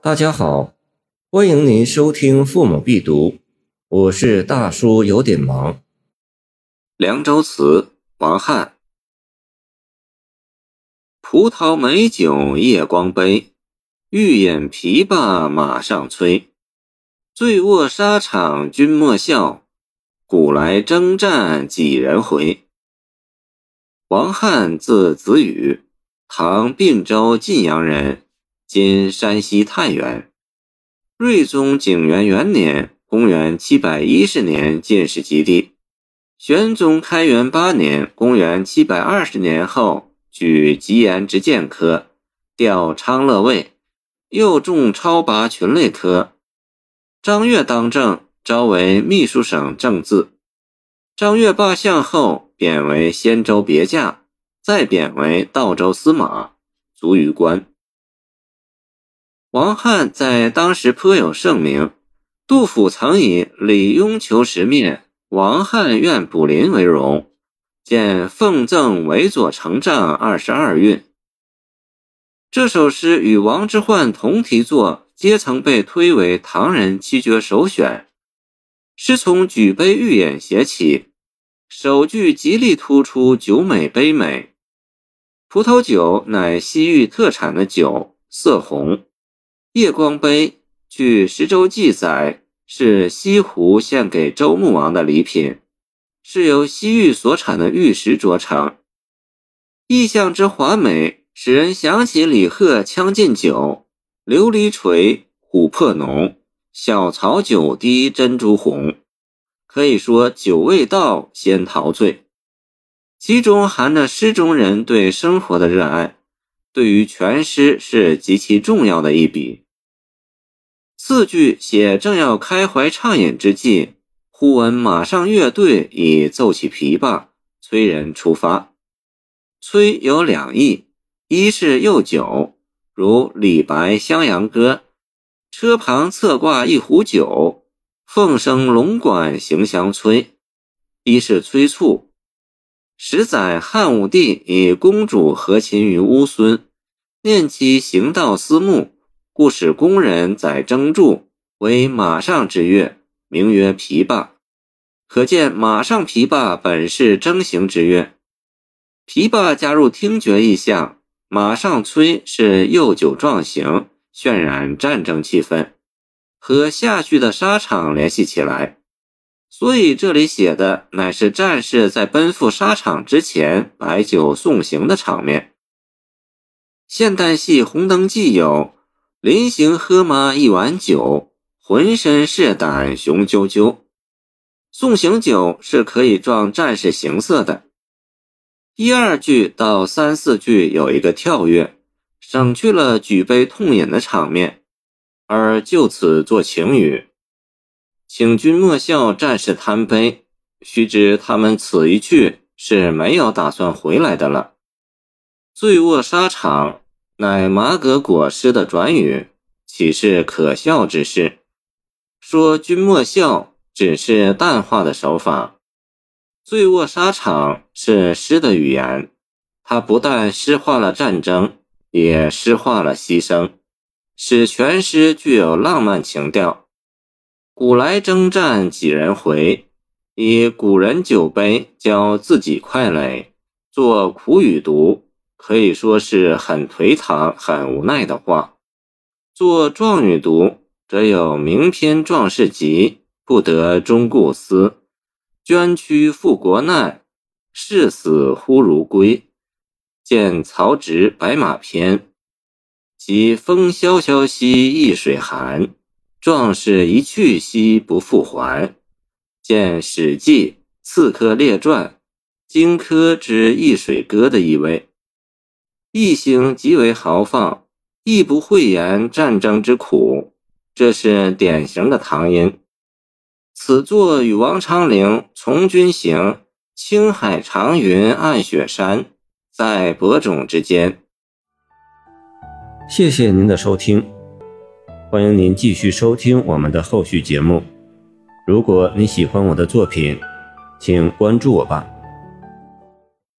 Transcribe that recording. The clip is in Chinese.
大家好，欢迎您收听《父母必读》，我是大叔，有点忙。《凉州词》王翰：葡萄美酒夜光杯，欲饮琵琶马上催。醉卧沙场君莫笑，古来征战几人回。王翰字子羽，唐并州晋阳人。今山西太原，睿宗景元元年（公元710年）进士及第。玄宗开元八年（公元720年）后，举吉言直谏科，调昌乐卫，又中超拔群类科。张悦当政，招为秘书省正字。张悦罢相后，贬为仙州别驾，再贬为道州司马，卒于官。王翰在当时颇有盛名，杜甫曾以“李雍求时灭，王翰愿卜林”为荣，见奉赠韦左丞帐二十二韵。这首诗与王之涣同题作，皆曾被推为唐人七绝首选。诗从举杯欲饮写起，首句极力突出酒美杯美。葡萄酒乃西域特产的酒，色红。夜光杯，据十州记载，是西湖献给周穆王的礼品，是由西域所产的玉石琢成。意象之华美，使人想起李贺《将进酒》：“琉璃锤，琥珀浓，小槽酒滴珍珠红。”可以说酒味到，先陶醉。其中含着诗中人对生活的热爱，对于全诗是极其重要的一笔。四句写正要开怀畅饮之际，忽闻马上乐队已奏起琵琶，催人出发。催有两意：一是又酒，如李白《襄阳歌》，车旁侧挂一壶酒，凤声龙管行相催；一是催促。十载汉武帝以公主和亲于乌孙，念其行道思慕。故使工人载征柱为马上之乐，名曰琵琶。可见马上琵琶本是征行之乐。琵琶加入听觉意象，马上催是右酒壮行，渲染战争气氛，和下句的沙场联系起来。所以这里写的乃是战士在奔赴沙场之前摆酒送行的场面。现代戏《红灯记》有。临行喝妈一碗酒，浑身是胆雄赳赳。送行酒是可以壮战士行色的。一二句到三四句有一个跳跃，省去了举杯痛饮的场面，而就此作情语：“请君莫笑战士贪杯。”须知他们此一去是没有打算回来的了。醉卧沙场。乃马革裹尸的转语，岂是可笑之事？说君莫笑，只是淡化的手法。醉卧沙场是诗的语言，它不但诗化了战争，也诗化了牺牲，使全诗具有浪漫情调。古来征战几人回，以古人酒杯浇自己快垒，作苦语读。可以说是很颓唐、很无奈的话。做状语读，则有名篇壮士集，不得终故思，捐躯赴国难，视死忽如归。见曹植《白马篇》，即风萧萧兮易水寒，壮士一去兮不复还。见《史记·刺客列传》，荆轲之易水歌的意味。异行极为豪放，亦不讳言战争之苦，这是典型的唐音。此作与王昌龄《从军行》“青海长云暗雪山，在伯仲之间。”谢谢您的收听，欢迎您继续收听我们的后续节目。如果你喜欢我的作品，请关注我吧。